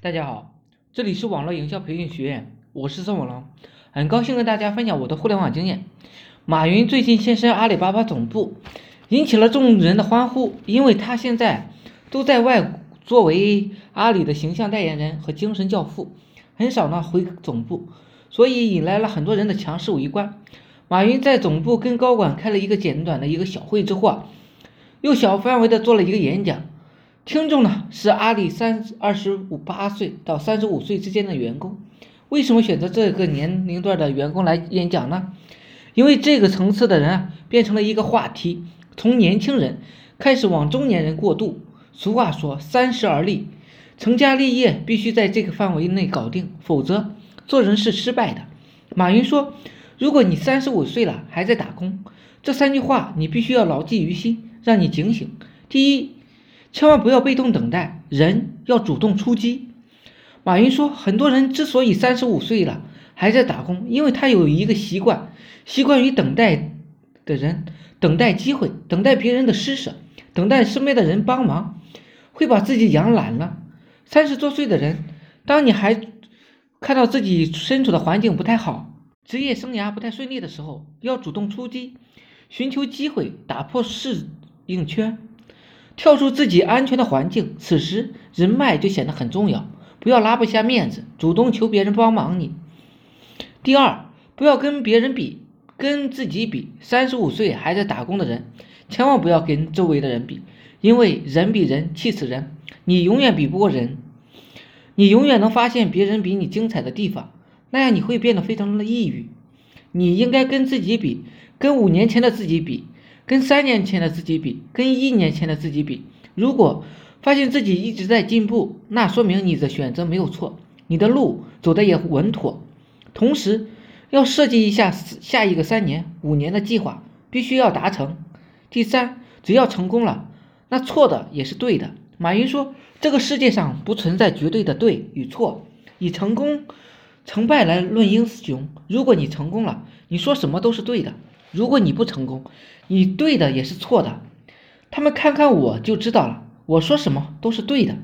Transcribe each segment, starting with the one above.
大家好，这里是网络营销培训学院，我是宋文龙，很高兴跟大家分享我的互联网经验。马云最近现身阿里巴巴总部，引起了众人的欢呼，因为他现在都在外作为阿里的形象代言人和精神教父，很少呢回总部，所以引来了很多人的强势围观。马云在总部跟高管开了一个简短的一个小会之后，啊，又小范围的做了一个演讲。听众呢是阿里三二十五八岁到三十五岁之间的员工，为什么选择这个年龄段的员工来演讲呢？因为这个层次的人啊变成了一个话题，从年轻人开始往中年人过渡。俗话说三十而立，成家立业必须在这个范围内搞定，否则做人是失败的。马云说，如果你三十五岁了还在打工，这三句话你必须要牢记于心，让你警醒。第一。千万不要被动等待，人要主动出击。马云说，很多人之所以三十五岁了还在打工，因为他有一个习惯，习惯于等待的人，等待机会，等待别人的施舍，等待身边的人帮忙，会把自己养懒了。三十多岁的人，当你还看到自己身处的环境不太好，职业生涯不太顺利的时候，要主动出击，寻求机会，打破适应圈。跳出自己安全的环境，此时人脉就显得很重要。不要拉不下面子，主动求别人帮忙你。第二，不要跟别人比，跟自己比。三十五岁还在打工的人，千万不要跟周围的人比，因为人比人气死人。你永远比不过人，你永远能发现别人比你精彩的地方，那样你会变得非常的抑郁。你应该跟自己比，跟五年前的自己比。跟三年前的自己比，跟一年前的自己比，如果发现自己一直在进步，那说明你的选择没有错，你的路走的也稳妥。同时，要设计一下下一个三年、五年的计划，必须要达成。第三，只要成功了，那错的也是对的。马云说：“这个世界上不存在绝对的对与错，以成功、成败来论英雄。如果你成功了，你说什么都是对的。”如果你不成功，你对的也是错的。他们看看我就知道了，我说什么都是对的。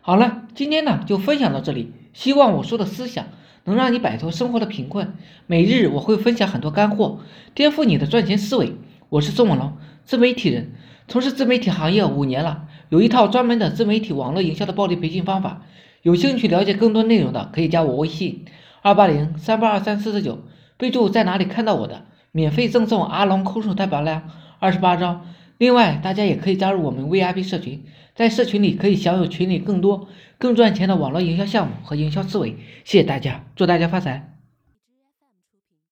好了，今天呢就分享到这里。希望我说的思想能让你摆脱生活的贫困。每日我会分享很多干货，颠覆你的赚钱思维。我是宋文龙，自媒体人，从事自媒体行业五年了，有一套专门的自媒体网络营销的暴力培训方法。有兴趣了解更多内容的，可以加我微信：二八零三八二三四四九，备注在哪里看到我的。免费赠送阿龙空手太保量二十八张，另外大家也可以加入我们 VIP 社群，在社群里可以享有群里更多更赚钱的网络营销项目和营销思维。谢谢大家，祝大家发财！